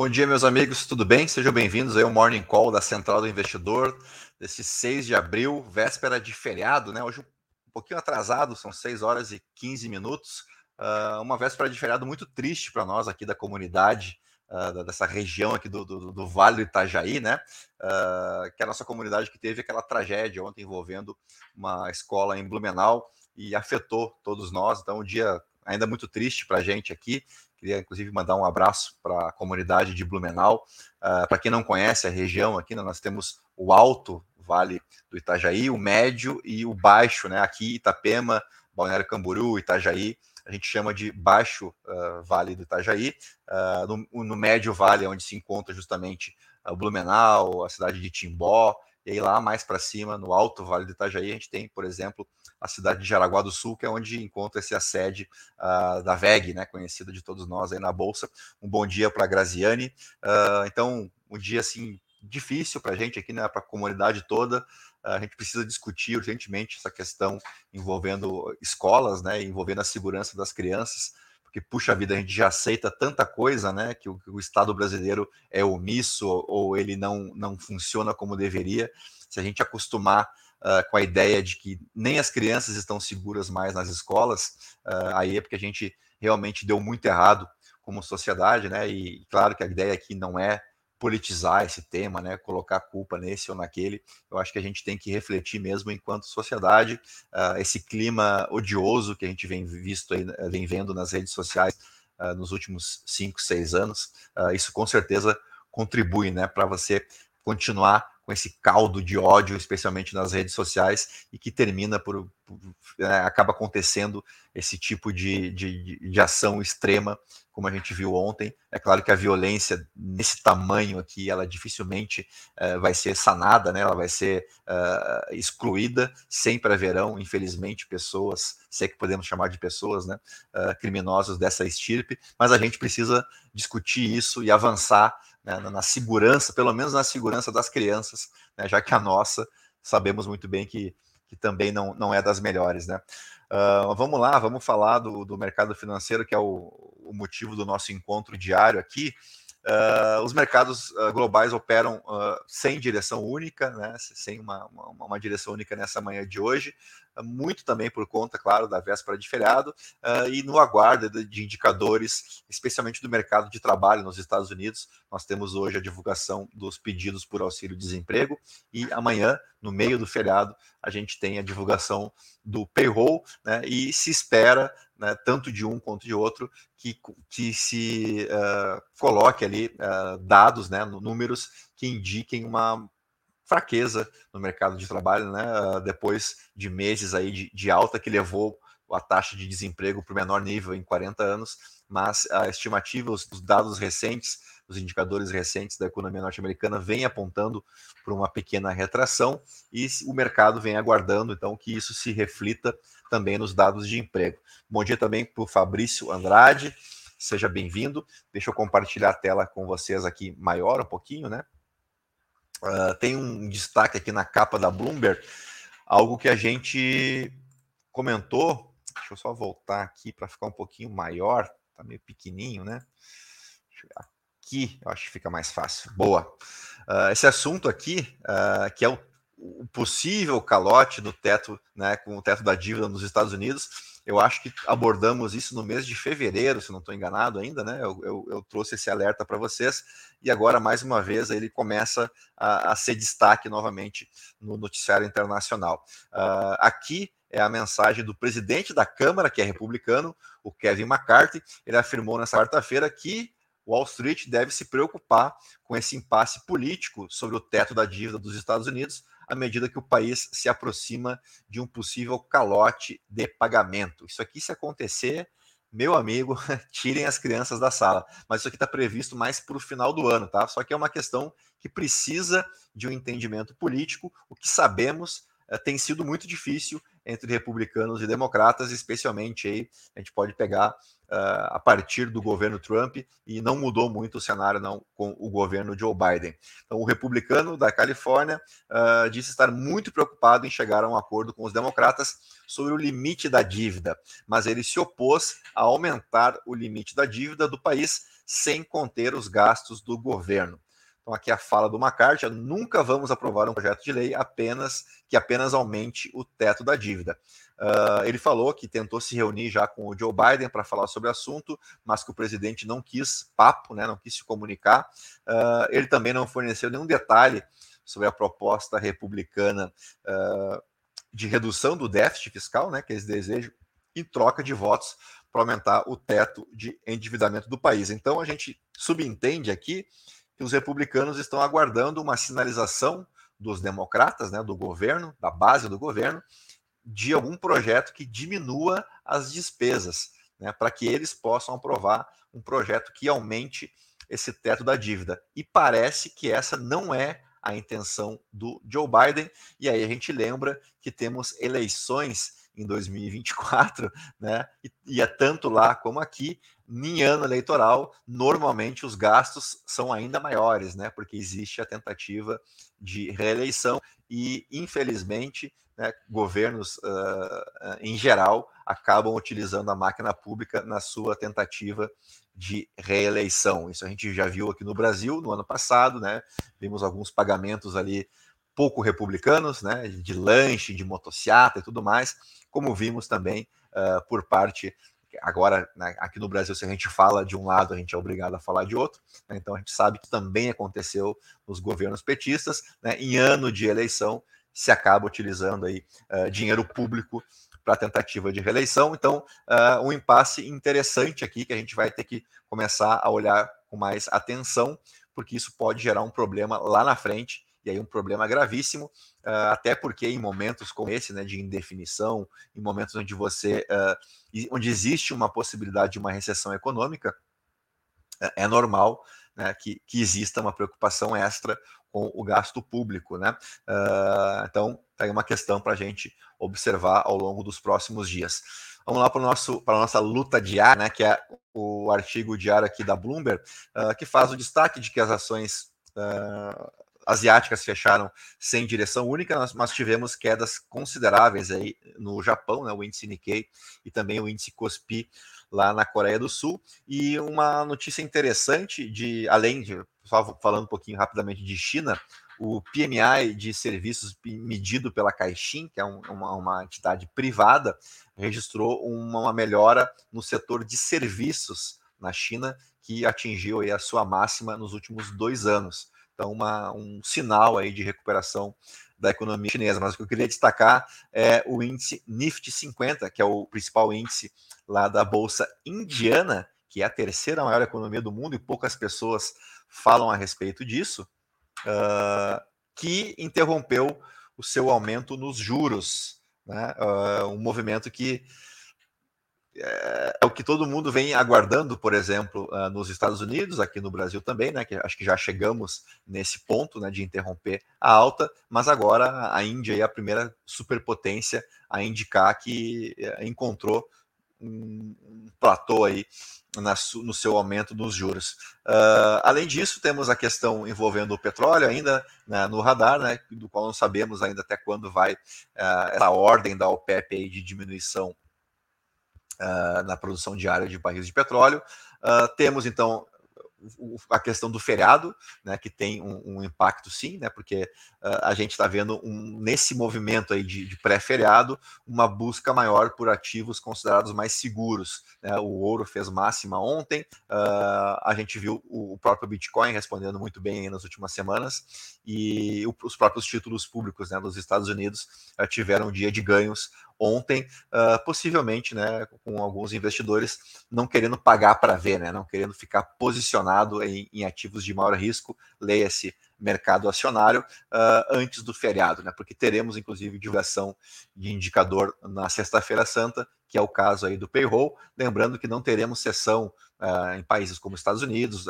Bom dia, meus amigos, tudo bem? Sejam bem-vindos ao Morning Call da Central do Investidor, desse 6 de abril, véspera de feriado, né? Hoje um pouquinho atrasado, são 6 horas e 15 minutos. Uh, uma véspera de feriado muito triste para nós aqui da comunidade, uh, dessa região aqui do, do, do, Vale do Itajaí, né? Uh, que é a nossa comunidade que teve aquela tragédia ontem envolvendo uma escola em Blumenau e afetou todos nós. Então, um dia ainda muito triste para a gente aqui. Queria, inclusive, mandar um abraço para a comunidade de Blumenau. Uh, para quem não conhece a região aqui, né, nós temos o alto Vale do Itajaí, o médio e o baixo, né? Aqui, Itapema, Balneário Camburu, Itajaí, a gente chama de Baixo uh, Vale do Itajaí. Uh, no, no, Médio Vale, onde se encontra justamente o Blumenau, a cidade de Timbó, e aí lá mais para cima, no Alto Vale do Itajaí, a gente tem, por exemplo, a cidade de Jaraguá do Sul, que é onde encontra-se a sede uh, da VEG, né, conhecida de todos nós aí na Bolsa. Um bom dia para a Graziane. Uh, então, um dia assim difícil para a gente aqui, né, para a comunidade toda. A gente precisa discutir urgentemente essa questão envolvendo escolas, né, envolvendo a segurança das crianças porque puxa vida, a gente já aceita tanta coisa, né, que o, que o Estado brasileiro é omisso ou ele não, não funciona como deveria. Se a gente acostumar uh, com a ideia de que nem as crianças estão seguras mais nas escolas, uh, aí é porque a gente realmente deu muito errado como sociedade, né? E claro que a ideia aqui não é politizar esse tema, né, colocar culpa nesse ou naquele. Eu acho que a gente tem que refletir mesmo enquanto sociedade uh, esse clima odioso que a gente vem visto aí, vem vendo nas redes sociais uh, nos últimos cinco, seis anos. Uh, isso com certeza contribui, né, para você continuar com esse caldo de ódio, especialmente nas redes sociais, e que termina por, por é, acaba acontecendo esse tipo de, de, de, ação extrema, como a gente viu ontem. É claro que a violência nesse tamanho aqui, ela dificilmente é, vai ser sanada, né? ela vai ser é, excluída. Sempre haverão, infelizmente, pessoas, sei que podemos chamar de pessoas, né? Uh, criminosos dessa estirpe, mas a gente precisa discutir isso e avançar né, na segurança, pelo menos na segurança das crianças, né, já que a nossa sabemos muito bem que, que também não, não é das melhores. Né? Uh, vamos lá, vamos falar do, do mercado financeiro, que é o, o motivo do nosso encontro diário aqui. Uh, os mercados uh, globais operam uh, sem direção única, né, sem uma, uma, uma, direção única nessa manhã de hoje, muito também por conta, claro, da véspera de feriado e no aguardo de, de, indicadores, especialmente do mercado de trabalho nos Estados Unidos. Nós temos hoje a divulgação dos pedidos por auxílio-desemprego e amanhã, no meio do feriado, a gente tem a divulgação do payroll né, e se espera né, tanto de um quanto de outro, que, que se uh, coloque ali uh, dados, né, números que indiquem uma fraqueza no mercado de trabalho, né, uh, depois de meses aí de, de alta que levou a taxa de desemprego para o menor nível em 40 anos, mas a estimativa, os dados recentes, os indicadores recentes da economia norte-americana vem apontando para uma pequena retração e o mercado vem aguardando então que isso se reflita também nos dados de emprego. Bom dia também para o Fabrício Andrade, seja bem-vindo. Deixa eu compartilhar a tela com vocês aqui maior um pouquinho, né? Uh, tem um destaque aqui na capa da Bloomberg, algo que a gente comentou. Deixa eu só voltar aqui para ficar um pouquinho maior, tá meio pequenininho, né? Aqui, eu acho que fica mais fácil. Boa. Uh, esse assunto aqui, uh, que é o o possível calote do teto, né, com o teto da dívida nos Estados Unidos. Eu acho que abordamos isso no mês de fevereiro, se não estou enganado ainda, né? Eu, eu, eu trouxe esse alerta para vocês e agora, mais uma vez, ele começa a, a ser destaque novamente no noticiário internacional. Uh, aqui é a mensagem do presidente da Câmara, que é republicano, o Kevin McCarthy. Ele afirmou nessa quarta-feira que Wall Street deve se preocupar com esse impasse político sobre o teto da dívida dos Estados Unidos, à medida que o país se aproxima de um possível calote de pagamento. Isso aqui, se acontecer, meu amigo, tirem as crianças da sala. Mas isso aqui está previsto mais para o final do ano, tá? Só que é uma questão que precisa de um entendimento político. O que sabemos é, tem sido muito difícil entre republicanos e democratas, especialmente aí a gente pode pegar uh, a partir do governo Trump e não mudou muito o cenário não com o governo Joe Biden. Então, o republicano da Califórnia uh, disse estar muito preocupado em chegar a um acordo com os democratas sobre o limite da dívida, mas ele se opôs a aumentar o limite da dívida do país sem conter os gastos do governo. Então, aqui a fala do McCarthy: nunca vamos aprovar um projeto de lei apenas que apenas aumente o teto da dívida. Uh, ele falou que tentou se reunir já com o Joe Biden para falar sobre o assunto, mas que o presidente não quis papo, né, não quis se comunicar. Uh, ele também não forneceu nenhum detalhe sobre a proposta republicana uh, de redução do déficit fiscal, né, que eles desejam, em troca de votos para aumentar o teto de endividamento do país. Então a gente subentende aqui que os republicanos estão aguardando uma sinalização dos democratas, né, do governo, da base do governo, de algum projeto que diminua as despesas, né, para que eles possam aprovar um projeto que aumente esse teto da dívida. E parece que essa não é a intenção do Joe Biden. E aí a gente lembra que temos eleições em 2024, né? E, e é tanto lá como aqui, em ano eleitoral, normalmente os gastos são ainda maiores, né? Porque existe a tentativa de reeleição e, infelizmente, né, governos uh, em geral acabam utilizando a máquina pública na sua tentativa de reeleição. Isso a gente já viu aqui no Brasil no ano passado, né? Vimos alguns pagamentos ali pouco republicanos, né? De lanche, de motociata e tudo mais como vimos também uh, por parte. Agora, né, aqui no Brasil, se a gente fala de um lado, a gente é obrigado a falar de outro. Né, então, a gente sabe que também aconteceu nos governos petistas. Né, em ano de eleição, se acaba utilizando aí uh, dinheiro público para tentativa de reeleição. Então, uh, um impasse interessante aqui que a gente vai ter que começar a olhar com mais atenção, porque isso pode gerar um problema lá na frente e aí um problema gravíssimo, uh, até porque em momentos como esse, né, de indefinição, em momentos onde você, uh, onde existe uma possibilidade de uma recessão econômica, uh, é normal né, que, que exista uma preocupação extra com o gasto público, né? então, tá aí uma questão para a gente observar ao longo dos próximos dias. Vamos lá para nosso para a nossa luta diária, né? Que é o artigo diário aqui da Bloomberg, que faz o destaque de que as ações Uh, asiáticas fecharam sem direção única, nós tivemos quedas consideráveis aí no Japão, né, o índice Nikkei e também o índice Kospi lá na Coreia do Sul. E uma notícia interessante de, além de, só falando um pouquinho rapidamente de China, o PMI de serviços medido pela Caixin, que é um, uma, uma, entidade privada, registrou uma melhora no setor de serviços na China, que atingiu a sua máxima nos últimos dois anos. Então, uma, um sinal aí de recuperação da economia chinesa. Mas o que eu queria destacar é o índice Nifty 50, que é o principal índice lá da bolsa indiana, que é a terceira maior economia do mundo e poucas pessoas falam a respeito disso, uh, que interrompeu o seu aumento nos juros, né? Uh, um movimento que é, é, o que todo mundo vem aguardando, por exemplo, uh, nos Estados Unidos, aqui no Brasil também, né? Que acho que já chegamos nesse ponto, né, de interromper a alta, mas agora a Índia é a primeira superpotência a indicar que uh, encontrou um, platô aí na, no seu aumento dos juros. Uh, além disso, temos a questão envolvendo o petróleo ainda né, no radar, né, do qual não sabemos ainda até quando vai essa ordem da OPEP de diminuição uh, na produção diária de barris de petróleo. Uh, temos, então, a questão do feriado, né, que tem um, um impacto sim, né, porque uh, a gente está vendo um, nesse movimento aí de, de pré-feriado uma busca maior por ativos considerados mais seguros. Né, o ouro fez máxima ontem, uh, a gente viu o, o, próprio Bitcoin respondendo muito bem nas últimas semanas e o, os próprios títulos públicos né, dos Estados Unidos uh, tiveram um dia de ganhos ontem, uh, possivelmente, né, com alguns investidores não querendo pagar para ver, né, não querendo ficar posicionado em, em ativos de maior risco, leia-se mercado acionário, uh, antes do feriado, né, porque teremos, inclusive, divulgação de indicador na sexta-feira santa, que é o caso aí do payroll, lembrando que não teremos sessão uh, em países como Estados Unidos,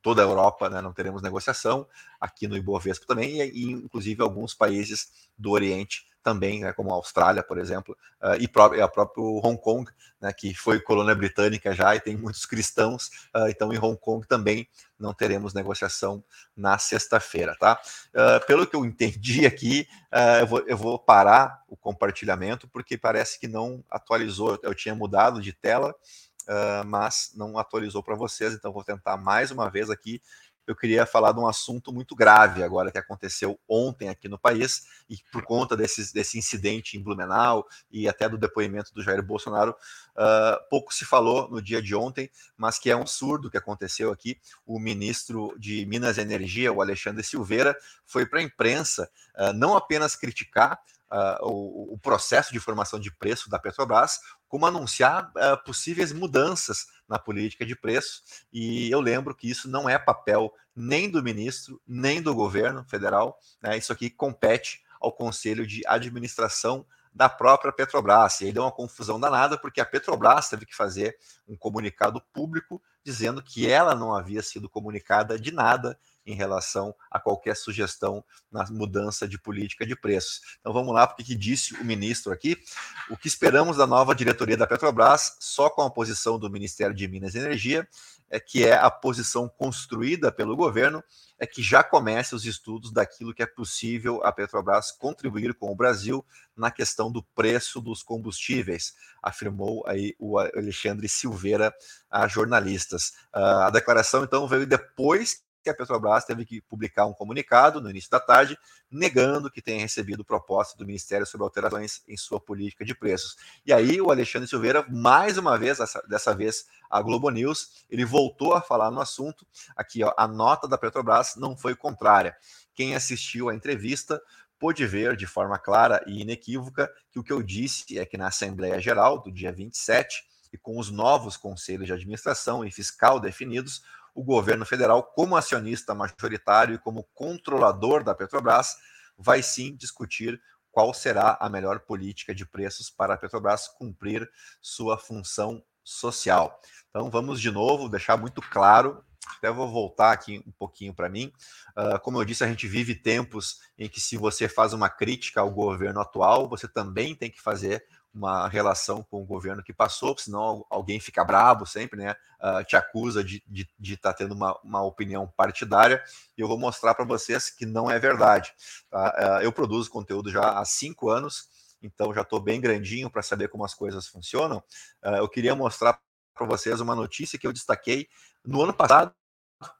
toda a Europa, né, não teremos negociação, aqui no Ibovespa também, e, e inclusive alguns países do Oriente também, né, como a Austrália, por exemplo, uh, e, pró a próprio Hong Kong, né, que foi colônia britânica já e tem muitos cristãos, uh, então em Hong Kong também não teremos negociação na sexta-feira, tá? Uh, pelo que eu entendi aqui, eu vou, eu, vou, parar o compartilhamento porque parece que não atualizou, eu tinha mudado de tela, mas não atualizou para vocês, então vou tentar mais uma vez aqui eu queria falar de um assunto muito grave agora que aconteceu ontem aqui no país e por conta desse, desse incidente em Blumenau e até do depoimento do Jair Bolsonaro, uh, pouco se falou no dia de ontem, mas que é um surdo que aconteceu aqui. O ministro de Minas e Energia, o Alexandre Silveira, foi para a imprensa uh, não apenas criticar Uh, o, o, processo de formação de preço da Petrobras, como anunciar uh, possíveis mudanças na política de preço. E eu lembro que isso não é papel nem do ministro, nem do governo federal. Né? Isso aqui compete ao Conselho de Administração da própria Petrobras. E aí deu uma confusão danada, porque a Petrobras teve que fazer um comunicado público dizendo que ela não havia sido comunicada de nada em relação a qualquer sugestão na mudança de política de preços. Então vamos lá, porque que disse o ministro aqui. O que esperamos da nova diretoria da Petrobras, só com a posição do Ministério de Minas e Energia, é que é a posição construída pelo governo, é que já comece os estudos daquilo que é possível a Petrobras contribuir com o Brasil na questão do preço dos combustíveis, afirmou aí o Alexandre Silveira a jornalistas. Ah, a declaração então veio depois que a Petrobras teve que publicar um comunicado no início da tarde, negando que tenha recebido proposta do Ministério sobre alterações em sua política de preços. E aí o Alexandre Silveira, mais uma vez, dessa vez a Globo News, ele voltou a falar no assunto. Aqui, ó, a nota da Petrobras não foi contrária. Quem assistiu à entrevista pôde ver de forma clara e inequívoca que o que eu disse é que na Assembleia Geral do dia 27 e com os novos conselhos de administração e fiscal definidos, o governo federal, como acionista majoritário e como controlador da Petrobras, vai sim discutir qual será a melhor política de preços para a Petrobras cumprir sua função social. Então vamos de novo deixar muito claro. Até vou voltar aqui um pouquinho para mim. Uh, como eu disse, a gente vive tempos em que, se você faz uma crítica ao governo atual, você também tem que fazer uma relação com o governo que passou, senão alguém fica bravo sempre, né? Uh, te acusa de estar de, de tá tendo uma, uma opinião partidária, e eu vou mostrar para vocês que não é verdade. Tá? Uh, eu produzo conteúdo já há cinco anos, então já estou bem grandinho para saber como as coisas funcionam. Uh, eu queria mostrar para vocês uma notícia que eu destaquei no ano passado,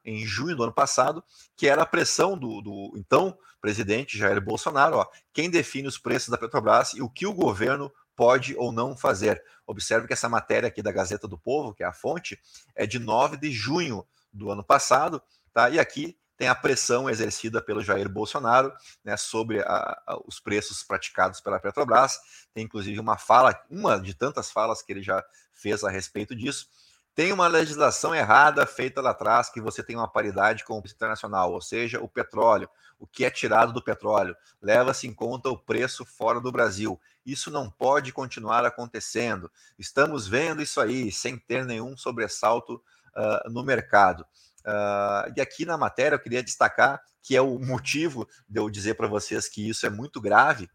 em junho do ano passado, que era a pressão do, do então presidente Jair Bolsonaro. Ó, quem define os preços da Petrobras e o que o governo pode ou não fazer. Observe que essa matéria aqui da Gazeta do Povo, que é a fonte, é de 9 de junho do ano passado, tá? E aqui tem a pressão exercida pelo Jair Bolsonaro né, sobre a, a, os preços praticados pela Petrobras. Tem inclusive uma fala, uma de tantas falas que ele já fez a respeito disso. Tem uma legislação errada feita lá atrás que você tem uma paridade com o internacional, ou seja, o petróleo, o que é tirado do petróleo, leva-se em conta o preço fora do Brasil. Isso não pode continuar acontecendo. Estamos vendo isso aí sem ter nenhum sobressalto uh, no mercado. Uh, e aqui na matéria eu queria destacar que é o motivo de eu dizer para vocês que isso é muito grave,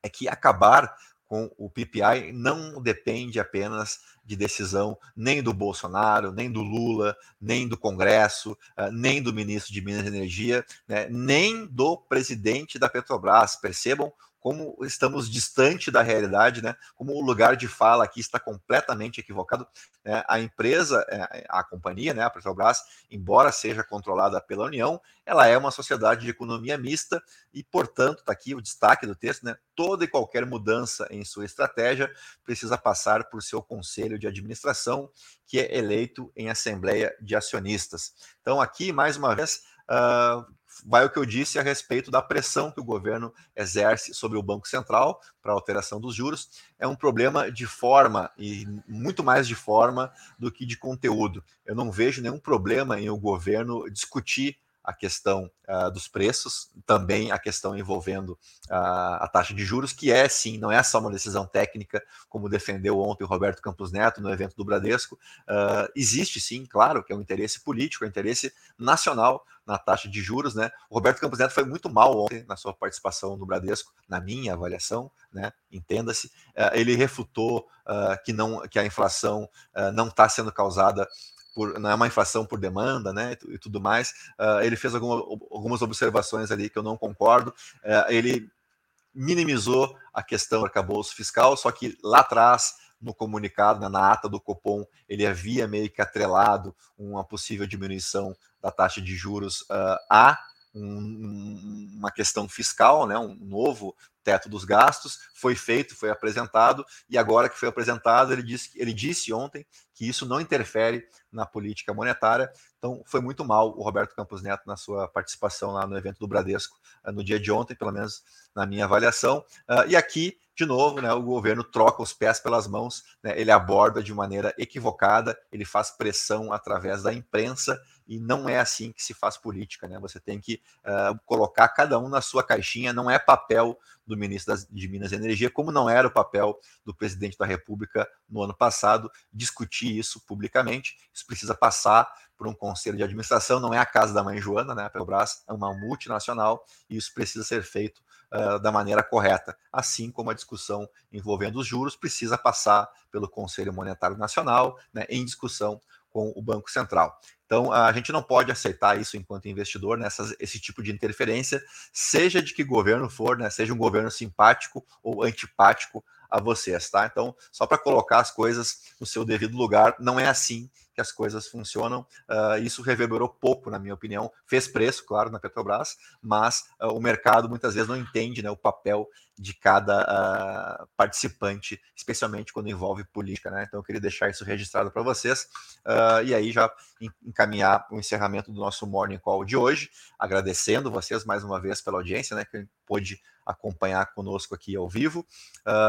é que acabar com o PPI não depende apenas de decisão nem do Bolsonaro, nem do Lula, nem do Congresso, uh, nem do ministro de Minas e Energia, né, nem do presidente da Petrobras. Percebam como estamos distante da realidade, né? Como o lugar de fala aqui está completamente equivocado. Né? A empresa, é, a companhia, né, a Petrobras, embora seja controlada pela União, ela é uma sociedade de economia mista e, portanto, está aqui o destaque do texto, né? Toda e qualquer mudança em sua estratégia precisa passar por seu conselho de administração, que é eleito em assembleia de acionistas. Então, aqui, mais uma vez, uh, vai o que eu disse a respeito da pressão que o governo exerce sobre o Banco Central para alteração dos juros. É um problema de forma e muito mais de forma do que de conteúdo. Eu não vejo nenhum problema em o governo discutir a questão uh, dos preços, também a questão envolvendo uh, a taxa de juros, que é sim, não é só uma decisão técnica, como defendeu ontem o Roberto Campos Neto no evento do Bradesco. Uh, existe sim, claro, que é um interesse político, é um interesse nacional na taxa de juros, né? O Roberto Campos Neto foi muito mal ontem na sua participação no Bradesco, na minha avaliação, né? Entenda-se. ele refutou que, não, que a inflação não está sendo causada por, não é uma inflação por demanda, né, e tudo mais. Uh, ele fez alguma, algumas observações ali que eu não concordo. Uh, ele minimizou a questão do arcabouço fiscal, só que lá atrás, no comunicado, na ata do Copom, ele havia meio que atrelado uma possível diminuição da taxa de juros uh, a um, uma questão fiscal, né, um novo teto dos gastos, foi feito, foi apresentado, e agora que foi apresentado, ele disse, ele disse ontem que isso não interfere na política monetária. Então, foi muito mal o Roberto Campos Neto na sua participação lá no evento do Bradesco eh, no dia de ontem, pelo menos na minha avaliação. Uh, e aqui, de novo, né, o governo troca os pés pelas mãos, né, ele aborda de maneira equivocada, ele faz pressão através da imprensa e não é assim que se faz política, né? Você tem que uh, colocar cada um na sua caixinha, não é papel do ministro das, de Minas e Energia, como não era o papel do presidente da República no ano passado, discutir isso publicamente. Isso precisa passar por um conselho de administração, não é a casa da mãe Joana, né? A Petrobras é uma multinacional e isso precisa ser feito uh, da maneira correta, assim como a discussão envolvendo os juros precisa passar pelo Conselho Monetário Nacional, né, em discussão com o Banco Central. Então, a gente não pode aceitar isso enquanto investidor, nessas, esse tipo de interferência, seja de que governo for, né, seja um governo simpático ou antipático a vocês, tá? Então, só para colocar as coisas no seu devido lugar, não é assim que as coisas funcionam. Uh, isso reverberou pouco, na minha opinião. Fez preço, claro, na Petrobras, mas uh, o mercado muitas vezes não entende né, o papel de cada uh, participante, especialmente quando envolve política. Né? Então, eu queria deixar isso registrado para vocês e aí já encaminhar o encerramento do nosso Morning Call de hoje, agradecendo vocês mais uma vez pela audiência, né, que pôde acompanhar conosco aqui ao vivo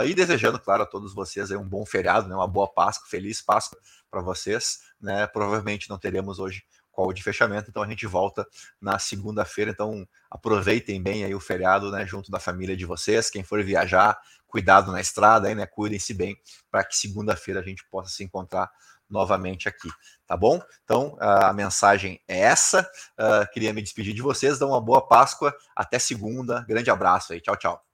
e desejando, claro, a todos vocês um bom feriado, né, uma boa Páscoa, feliz Páscoa para vocês. Né? Provavelmente não teremos hoje call de fechamento, então a gente volta na segunda-feira. Então aproveitem bem aí o feriado, né, junto da família de vocês. Quem for viajar, cuidado na estrada, né, cuidem-se bem para que segunda-feira a gente possa se encontrar novamente aqui, tá bom? Então a mensagem é essa. Uh, queria me despedir de vocês, dar uma boa Páscoa, até segunda. Grande abraço aí, tchau, tchau.